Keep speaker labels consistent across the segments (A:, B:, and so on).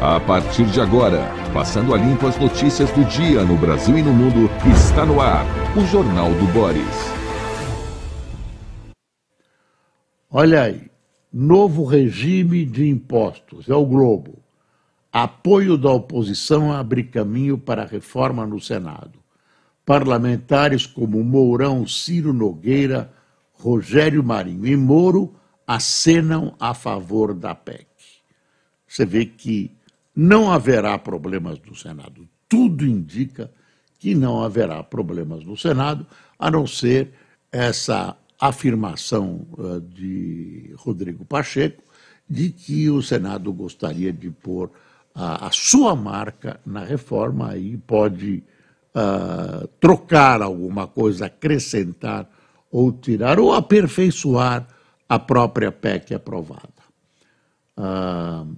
A: A partir de agora, passando a limpo as notícias do dia no Brasil e no mundo, está no ar o Jornal do Boris.
B: Olha aí, novo regime de impostos, é o Globo. Apoio da oposição abre caminho para a reforma no Senado. Parlamentares como Mourão, Ciro Nogueira, Rogério Marinho e Moro acenam a favor da PEC. Você vê que não haverá problemas no Senado. Tudo indica que não haverá problemas no Senado, a não ser essa afirmação uh, de Rodrigo Pacheco de que o Senado gostaria de pôr a, a sua marca na reforma e pode uh, trocar alguma coisa, acrescentar ou tirar, ou aperfeiçoar a própria PEC aprovada. Uh,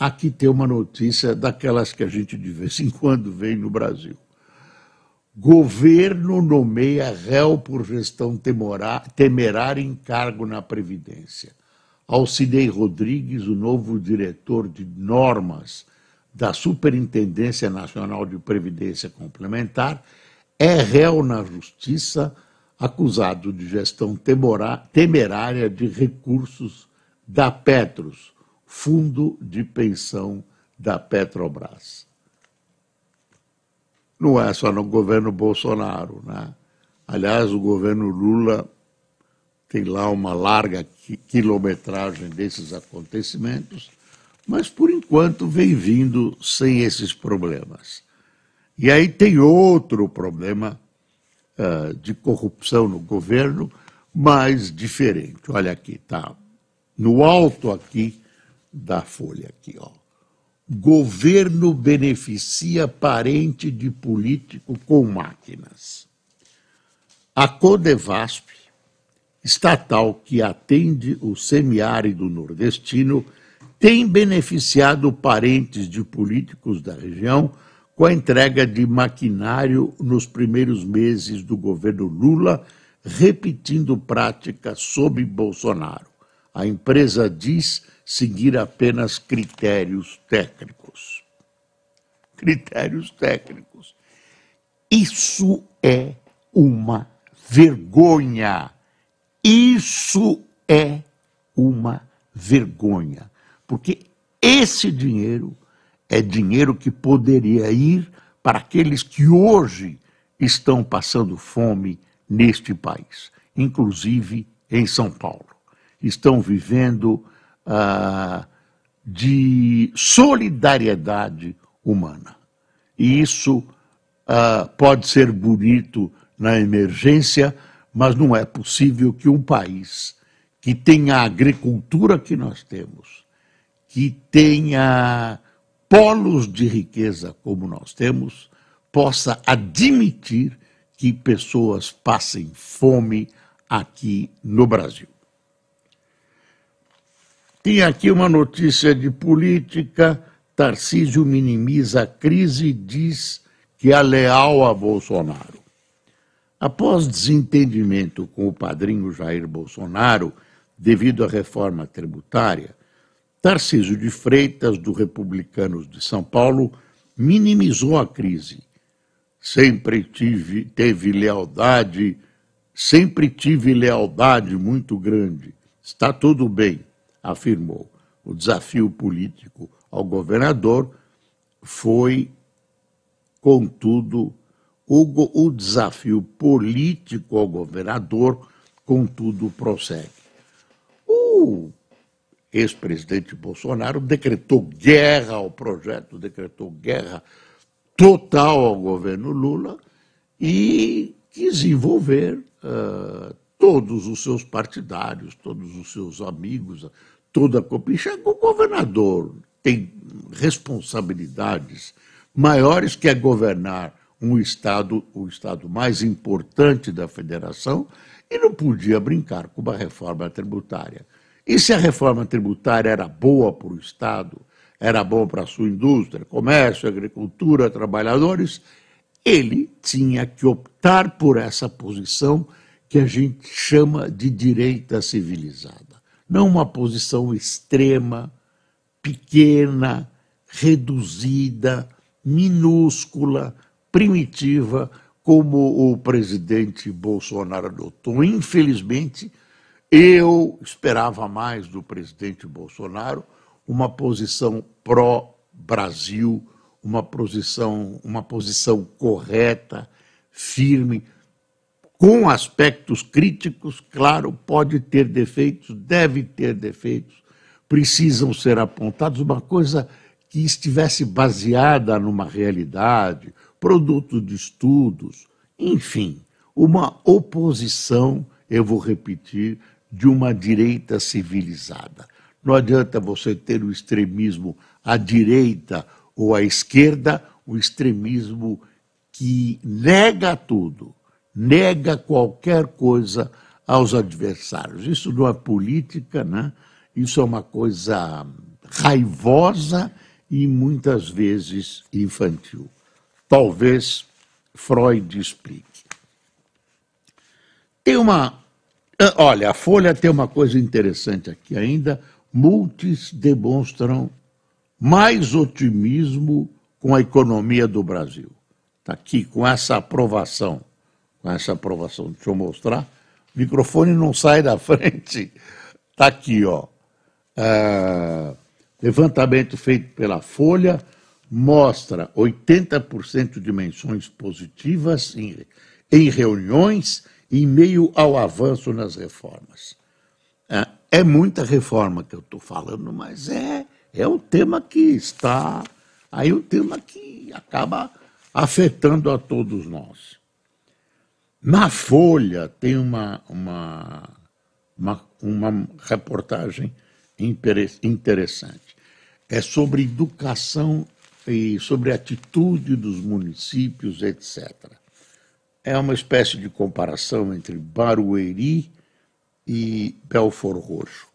B: aqui tem uma notícia daquelas que a gente de vez em quando vê no Brasil. Governo nomeia réu por gestão temerária em cargo na Previdência. Alcidei Rodrigues, o novo diretor de normas da Superintendência Nacional de Previdência Complementar, é réu na Justiça acusado de gestão temerária de recursos da Petros, fundo de pensão da Petrobras. Não é só no governo Bolsonaro, né? Aliás, o governo Lula tem lá uma larga quilometragem desses acontecimentos, mas por enquanto vem vindo sem esses problemas. E aí tem outro problema uh, de corrupção no governo, mas diferente. Olha aqui, tá no alto aqui da folha aqui, ó. Governo beneficia parente de político com máquinas. A Codevasp, estatal que atende o semiárido nordestino, tem beneficiado parentes de políticos da região com a entrega de maquinário nos primeiros meses do governo Lula, repetindo prática sob Bolsonaro. A empresa diz seguir apenas critérios técnicos. Critérios técnicos. Isso é uma vergonha. Isso é uma vergonha. Porque esse dinheiro é dinheiro que poderia ir para aqueles que hoje estão passando fome neste país, inclusive em São Paulo. Estão vivendo ah, de solidariedade humana. E isso ah, pode ser bonito na emergência, mas não é possível que um país que tenha a agricultura que nós temos, que tenha polos de riqueza como nós temos, possa admitir que pessoas passem fome aqui no Brasil. Tem aqui uma notícia de política. Tarcísio minimiza a crise e diz que é leal a Bolsonaro. Após desentendimento com o padrinho Jair Bolsonaro, devido à reforma tributária, Tarcísio de Freitas, do Republicanos de São Paulo, minimizou a crise. Sempre tive, teve lealdade, sempre tive lealdade muito grande. Está tudo bem, afirmou. O desafio político ao governador foi, contudo, o, o desafio político ao governador, contudo, prossegue. O ex-presidente Bolsonaro decretou guerra ao projeto, decretou guerra total ao governo Lula e quis envolver uh, todos os seus partidários, todos os seus amigos, toda a copicha. O governador tem responsabilidades maiores que é governar um estado, o estado mais importante da federação, e não podia brincar com uma reforma tributária. E se a reforma tributária era boa para o Estado, era bom para a sua indústria, comércio, agricultura, trabalhadores, ele tinha que optar por essa posição que a gente chama de direita civilizada. Não uma posição extrema, pequena, reduzida, minúscula, primitiva, como o presidente Bolsonaro adotou. Infelizmente, eu esperava mais do presidente Bolsonaro uma posição pró-Brasil, uma posição, uma posição correta, firme, com aspectos críticos, claro, pode ter defeitos, deve ter defeitos, precisam ser apontados, uma coisa que estivesse baseada numa realidade, produto de estudos, enfim, uma oposição, eu vou repetir, de uma direita civilizada. Não adianta você ter o extremismo à direita ou à esquerda, o extremismo que nega tudo, nega qualquer coisa aos adversários. Isso não é política, né? Isso é uma coisa raivosa e muitas vezes infantil. Talvez Freud explique. Tem uma. Olha, a Folha tem uma coisa interessante aqui ainda. Multis demonstram mais otimismo com a economia do Brasil. Está aqui, com essa aprovação. Com essa aprovação. Deixa eu mostrar. O microfone não sai da frente. Está aqui, ó. É, levantamento feito pela Folha mostra 80% de menções positivas em, em reuniões em meio ao avanço nas reformas. É, é muita reforma que eu estou falando, mas é, é um tema que está. Aí um tema que acaba afetando a todos nós. Na Folha tem uma, uma, uma, uma reportagem interessante. É sobre educação e sobre a atitude dos municípios, etc. É uma espécie de comparação entre Barueri e Belfor Roxo.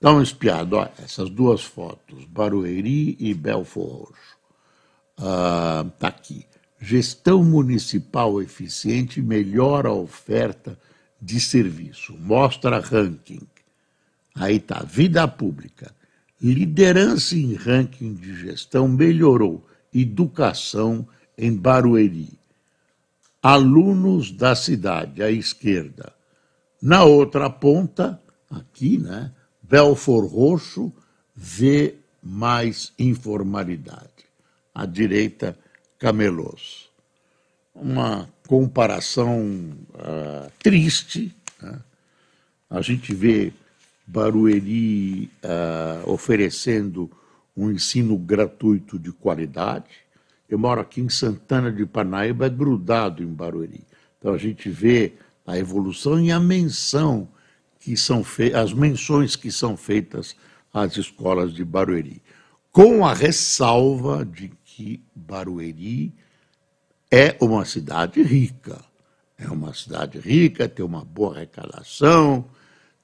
B: Dá uma espiada, olha, essas duas fotos, Barueri e Belfor Roxo. Está ah, aqui. Gestão municipal eficiente melhora a oferta de serviço. Mostra ranking. Aí está, vida pública. Liderança em ranking de gestão melhorou. Educação em Barueri. Alunos da cidade, à esquerda. Na outra ponta, aqui, né? Belfor Roxo vê mais informalidade. À direita, Camelos. Uma comparação uh, triste. Né? A gente vê Barueri uh, oferecendo um ensino gratuito de qualidade. Eu moro aqui em Santana de Parnaíba, é grudado em Barueri. Então a gente vê a evolução e a menção que são as menções que são feitas às escolas de Barueri, com a ressalva de que Barueri é uma cidade rica. É uma cidade rica, tem uma boa arrecadação,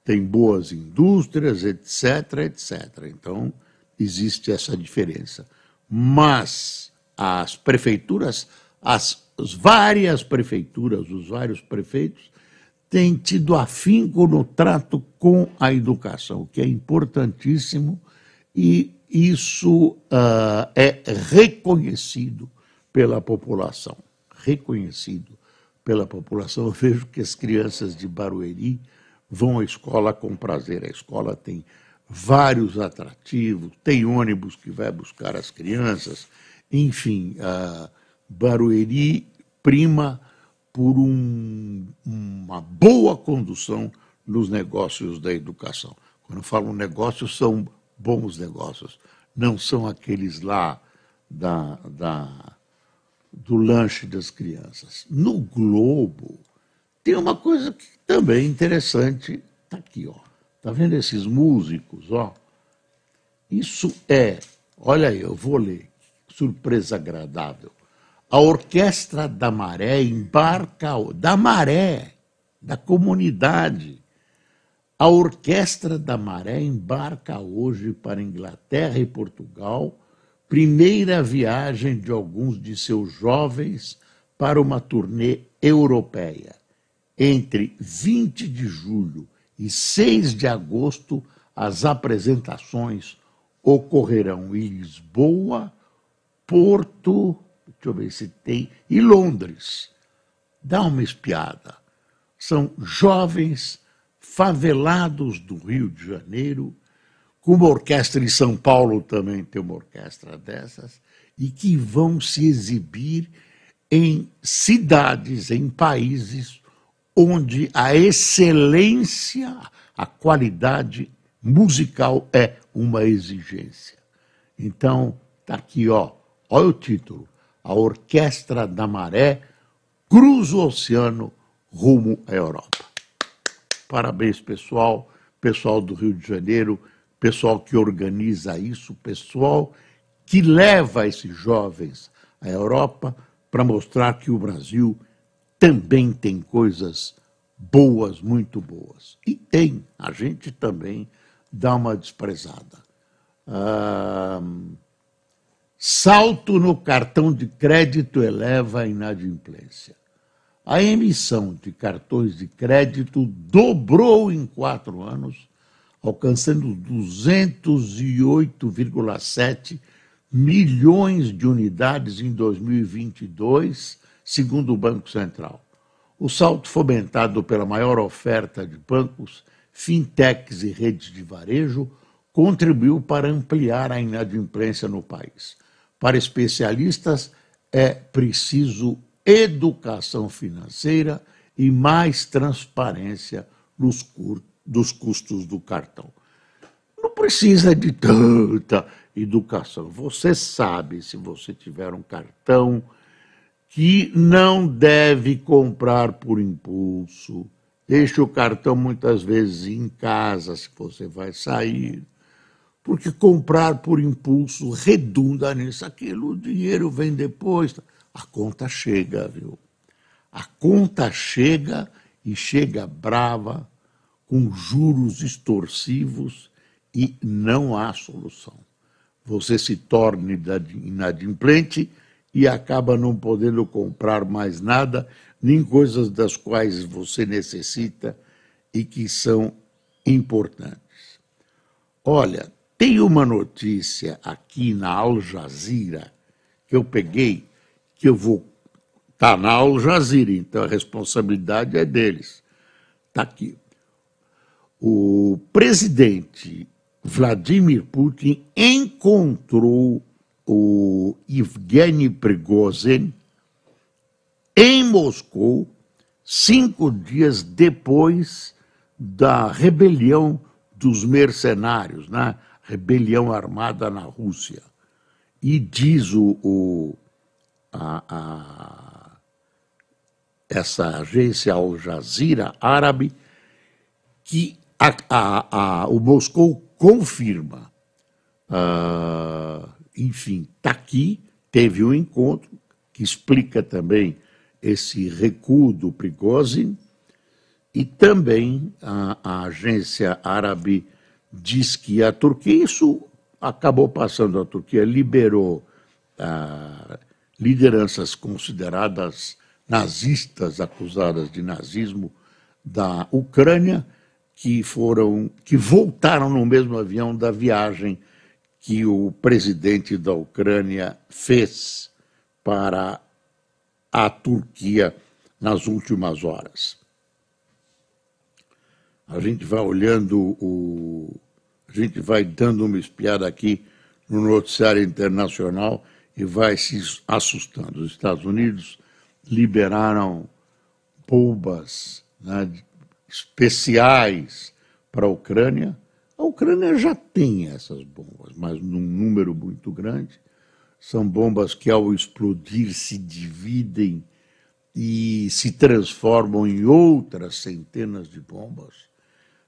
B: tem boas indústrias, etc, etc. Então, existe essa diferença. Mas as prefeituras, as, as várias prefeituras, os vários prefeitos, têm tido afinco no trato com a educação, o que é importantíssimo, e isso uh, é reconhecido pela população. Reconhecido pela população. Eu vejo que as crianças de Barueri vão à escola com prazer. A escola tem vários atrativos, tem ônibus que vai buscar as crianças, enfim, a Barueri prima por um, uma boa condução nos negócios da educação. Quando eu falo negócios, são bons negócios, não são aqueles lá da, da, do lanche das crianças. No Globo, tem uma coisa que também é interessante, está aqui, ó. Tá vendo esses músicos, ó? Isso é, olha aí, eu vou ler, surpresa agradável. A Orquestra da Maré embarca, da Maré, da comunidade. A Orquestra da Maré embarca hoje para Inglaterra e Portugal, primeira viagem de alguns de seus jovens para uma turnê europeia entre 20 de julho e 6 de agosto, as apresentações ocorrerão em Lisboa, Porto, deixa eu ver se tem, e Londres. Dá uma espiada. São jovens favelados do Rio de Janeiro, com uma orquestra em São Paulo também tem uma orquestra dessas, e que vão se exibir em cidades, em países onde a excelência, a qualidade musical é uma exigência. Então, está aqui, ó, olha o título: A Orquestra da Maré cruza o oceano rumo à Europa. Parabéns, pessoal, pessoal do Rio de Janeiro, pessoal que organiza isso, pessoal que leva esses jovens à Europa para mostrar que o Brasil também tem coisas boas, muito boas. E tem, a gente também dá uma desprezada. Ah, salto no cartão de crédito eleva a inadimplência. A emissão de cartões de crédito dobrou em quatro anos, alcançando 208,7 milhões de unidades em 2022, segundo o Banco Central. O salto fomentado pela maior oferta de bancos, fintechs e redes de varejo contribuiu para ampliar a inadimplência no país. Para especialistas, é preciso educação financeira e mais transparência nos dos custos do cartão. Não precisa de tanta educação. Você sabe, se você tiver um cartão, que não deve comprar por impulso. Deixe o cartão muitas vezes em casa, se você vai sair. Porque comprar por impulso redunda nisso. Aquilo, o dinheiro vem depois. A conta chega, viu? A conta chega e chega brava, com juros extorsivos e não há solução você se torna inadimplente e acaba não podendo comprar mais nada, nem coisas das quais você necessita e que são importantes. Olha, tem uma notícia aqui na Al Jazeera que eu peguei, que eu vou. Está na Al Jazeera, então a responsabilidade é deles. Está aqui. O presidente Vladimir Putin encontrou o Evgeny Prigozhin em Moscou cinco dias depois da rebelião dos mercenários, né? rebelião armada na Rússia. E diz o, o a, a, essa agência Al Jazeera árabe que a, o Moscou confirma. Ah, enfim, está aqui, teve um encontro que explica também esse recuo do Prigozhin e também a, a agência árabe diz que a Turquia, isso acabou passando, a Turquia liberou ah, lideranças consideradas nazistas, acusadas de nazismo da Ucrânia, que foram que voltaram no mesmo avião da viagem que o presidente da Ucrânia fez para a Turquia nas últimas horas. A gente vai olhando o a gente vai dando uma espiada aqui no noticiário internacional e vai se assustando. Os Estados Unidos liberaram bombas né, especiais para a Ucrânia. A Ucrânia já tem essas bombas, mas num número muito grande. São bombas que, ao explodir, se dividem e se transformam em outras centenas de bombas.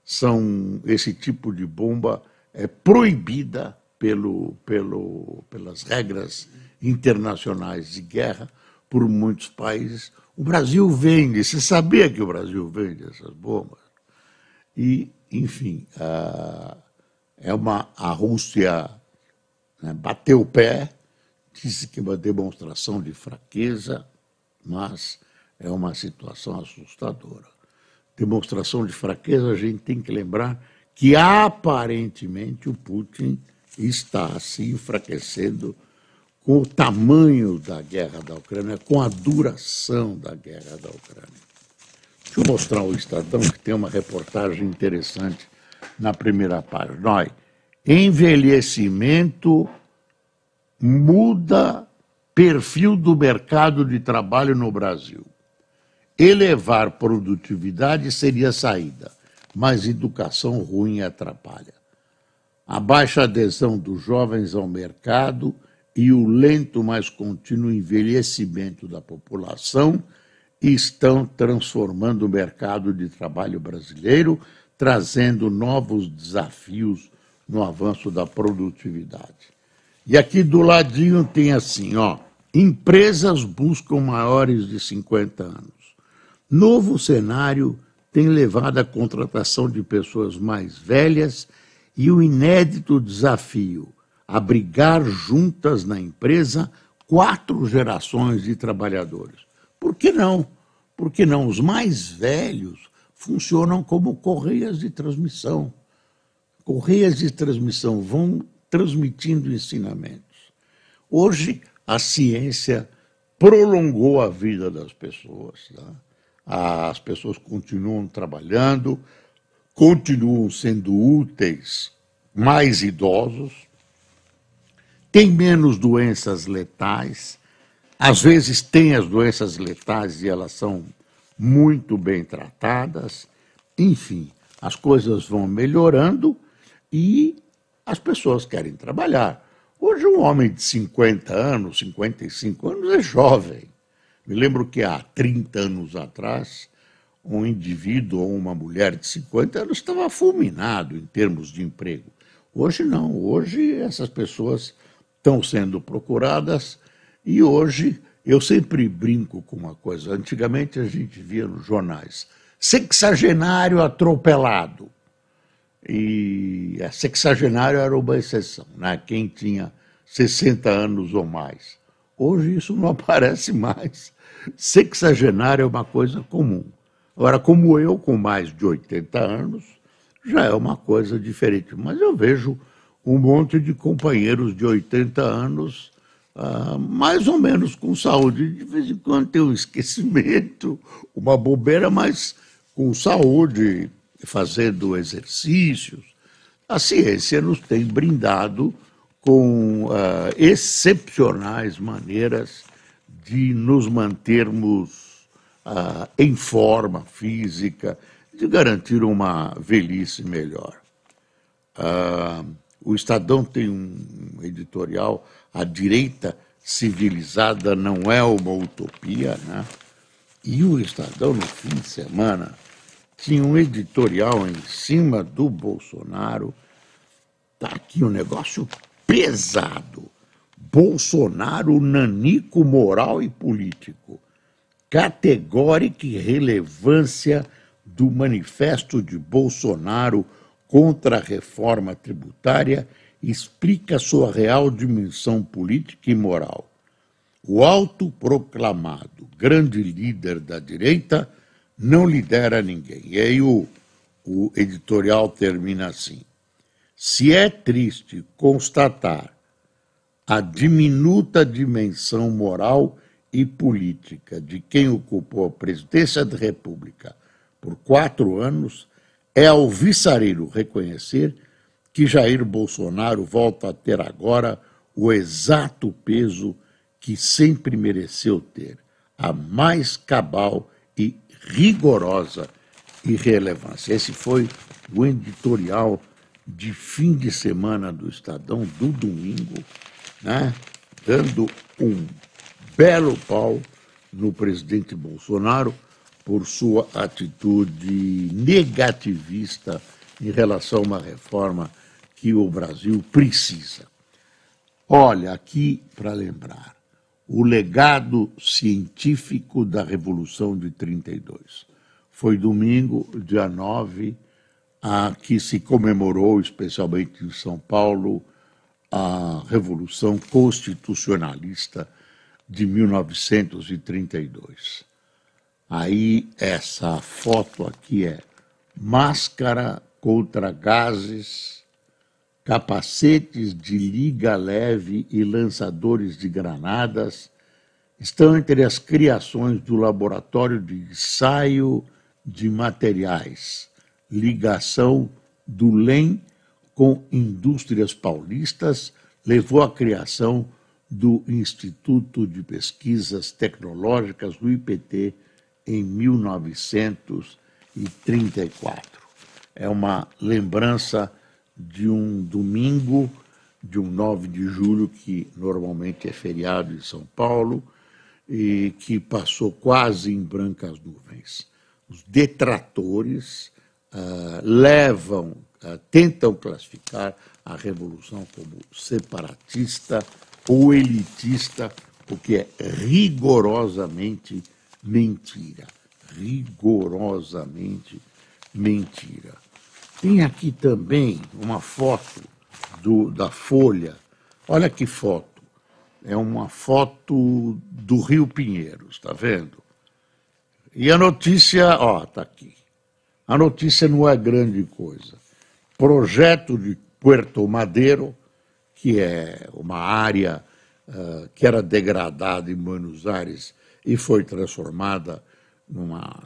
B: São esse tipo de bomba é proibida pelo, pelo, pelas regras internacionais de guerra por muitos países. O Brasil vende, você sabia que o Brasil vende essas bombas? E, enfim, a, é uma, a Rússia né, bateu o pé, disse que é uma demonstração de fraqueza, mas é uma situação assustadora. Demonstração de fraqueza, a gente tem que lembrar que aparentemente o Putin está se enfraquecendo com o tamanho da guerra da Ucrânia, com a duração da guerra da Ucrânia. Deixa eu mostrar o Estadão, que tem uma reportagem interessante na primeira página. Olha, envelhecimento muda perfil do mercado de trabalho no Brasil. Elevar produtividade seria saída, mas educação ruim atrapalha. A baixa adesão dos jovens ao mercado e o lento, mas contínuo envelhecimento da população estão transformando o mercado de trabalho brasileiro, trazendo novos desafios no avanço da produtividade. E aqui do ladinho tem assim, ó, empresas buscam maiores de 50 anos. Novo cenário tem levado à contratação de pessoas mais velhas e o inédito desafio abrigar juntas na empresa quatro gerações de trabalhadores. Por que não? Por que não? Os mais velhos funcionam como correias de transmissão. Correias de transmissão vão transmitindo ensinamentos. Hoje, a ciência prolongou a vida das pessoas. Tá? As pessoas continuam trabalhando, continuam sendo úteis, mais idosos, têm menos doenças letais, às vezes têm as doenças letais e elas são muito bem tratadas. Enfim, as coisas vão melhorando e as pessoas querem trabalhar. Hoje, um homem de 50 anos, 55 anos, é jovem. Me lembro que há 30 anos atrás, um indivíduo ou uma mulher de 50 anos estava fulminado em termos de emprego. Hoje não, hoje essas pessoas estão sendo procuradas e hoje eu sempre brinco com uma coisa. Antigamente a gente via nos jornais sexagenário atropelado e a sexagenário era uma exceção, né? quem tinha 60 anos ou mais. Hoje isso não aparece mais. Sexagenário é uma coisa comum. Agora, como eu, com mais de 80 anos, já é uma coisa diferente. Mas eu vejo um monte de companheiros de 80 anos, uh, mais ou menos com saúde. De vez em quando tem um esquecimento, uma bobeira, mas com saúde, fazendo exercícios. A ciência nos tem brindado com uh, excepcionais maneiras de nos mantermos uh, em forma física, de garantir uma velhice melhor. Uh, o Estadão tem um editorial, A Direita Civilizada Não É Uma Utopia, né? E o Estadão, no fim de semana, tinha um editorial em cima do Bolsonaro. Está aqui um negócio pesado. Bolsonaro, nanico moral e político. Categórica relevância do manifesto de Bolsonaro contra a reforma tributária explica sua real dimensão política e moral. O autoproclamado grande líder da direita não lidera ninguém. E aí o, o editorial termina assim: se é triste constatar a diminuta dimensão moral e política de quem ocupou a presidência da República por quatro anos, é alvissareiro reconhecer que Jair Bolsonaro volta a ter agora o exato peso que sempre mereceu ter, a mais cabal e rigorosa irrelevância. Esse foi o editorial de fim de semana do Estadão, do domingo, né, dando um belo pau no presidente Bolsonaro por sua atitude negativista em relação a uma reforma que o Brasil precisa. Olha, aqui para lembrar, o legado científico da Revolução de 32. Foi domingo, dia 9, a que se comemorou, especialmente em São Paulo, a Revolução Constitucionalista de 1932. Aí, essa foto aqui é máscara contra gases capacetes de liga leve e lançadores de granadas estão entre as criações do Laboratório de Ensaio de Materiais, ligação do LEM com indústrias paulistas, levou à criação do Instituto de Pesquisas Tecnológicas do IPT em 1934. É uma lembrança de um domingo, de um 9 de julho, que normalmente é feriado em São Paulo, e que passou quase em brancas nuvens. Os detratores uh, levam, uh, tentam classificar a revolução como separatista ou elitista, o que é rigorosamente mentira. Rigorosamente mentira. Tem aqui também uma foto do, da Folha. Olha que foto. É uma foto do Rio Pinheiros, está vendo? E a notícia, ó, está aqui. A notícia não é grande coisa. Projeto de Puerto Madeiro, que é uma área uh, que era degradada em Buenos Aires e foi transformada numa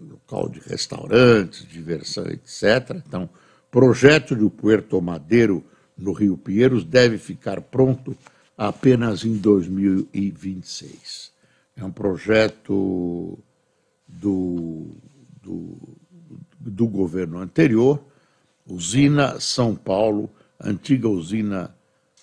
B: local de restaurantes, diversão, etc. Então, projeto do Puerto Madeiro no Rio Pinheiros deve ficar pronto apenas em 2026. É um projeto do, do, do governo anterior, usina São Paulo, antiga usina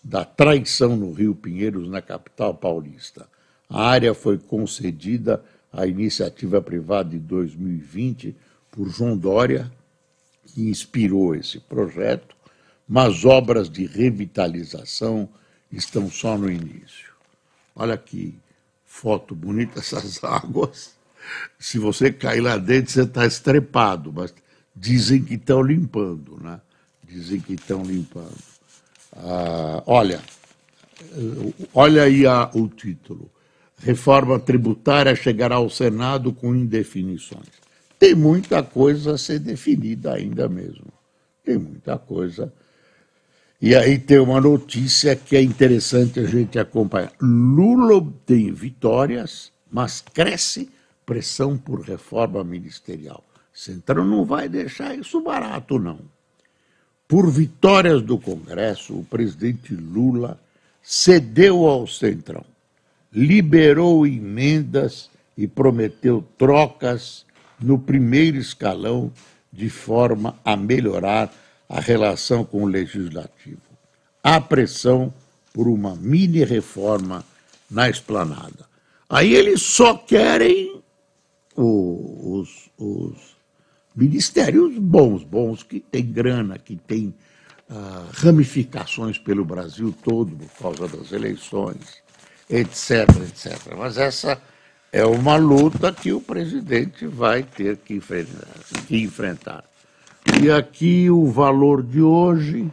B: da traição no Rio Pinheiros, na capital paulista. A área foi concedida à iniciativa privada de 2020 por João Dória, que inspirou esse projeto, mas obras de revitalização estão só no início. Olha que foto bonita essas águas. Se você cair lá dentro, você está estrepado, mas dizem que estão limpando, né? Dizem que estão limpando. Ah, olha, olha aí a, o título reforma tributária chegará ao Senado com indefinições. Tem muita coisa a ser definida ainda mesmo. Tem muita coisa. E aí tem uma notícia que é interessante a gente acompanhar. Lula obtém vitórias, mas cresce pressão por reforma ministerial. Centrão não vai deixar isso barato, não. Por vitórias do Congresso, o presidente Lula cedeu ao Centrão liberou emendas e prometeu trocas no primeiro escalão de forma a melhorar a relação com o legislativo. Há pressão por uma mini reforma na esplanada. Aí eles só querem os, os ministérios bons, bons, que têm grana, que têm uh, ramificações pelo Brasil todo por causa das eleições etc, etc. Mas essa é uma luta que o presidente vai ter que enfrentar. E aqui o valor de hoje,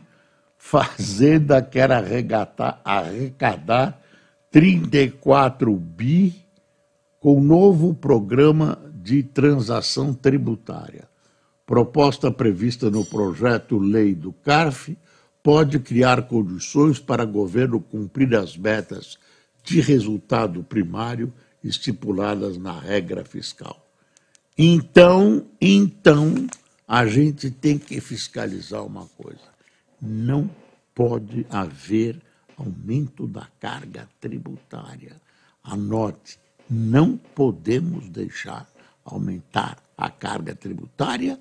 B: Fazenda quer arregatar, arrecadar 34 bi com novo programa de transação tributária. Proposta prevista no projeto Lei do CARF pode criar condições para o governo cumprir as metas de resultado primário estipuladas na regra fiscal. Então, então, a gente tem que fiscalizar uma coisa. Não pode haver aumento da carga tributária. Anote, não podemos deixar aumentar a carga tributária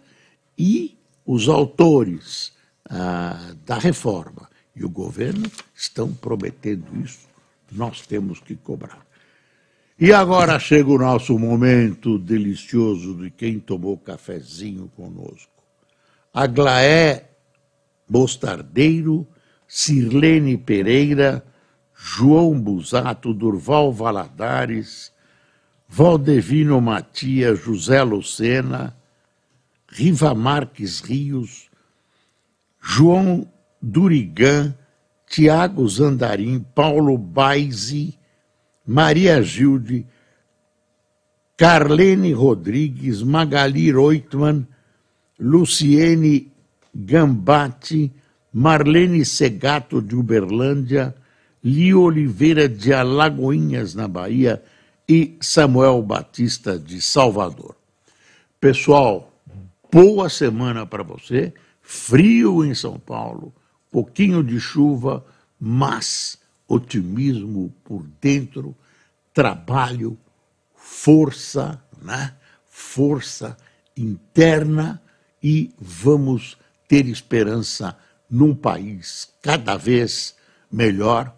B: e os autores ah, da reforma e o governo estão prometendo isso nós temos que cobrar. E agora chega o nosso momento delicioso de quem tomou cafezinho conosco. Aglaé Mostardeiro, Sirlene Pereira, João Busato, Durval Valadares, Valdevino Matias, José Lucena, Riva Marques Rios, João Durigan, Tiago Zandarim, Paulo Baise, Maria Gilde, Carlene Rodrigues, Magali Reutmann, Luciene Gambatti, Marlene Segato de Uberlândia, Li Oliveira de Alagoinhas, na Bahia, e Samuel Batista de Salvador. Pessoal, boa semana para você. Frio em São Paulo, pouquinho de chuva, mas otimismo por dentro, trabalho, força, né? Força interna e vamos ter esperança num país cada vez melhor,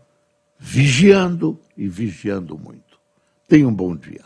B: vigiando e vigiando muito. Tenha um bom dia.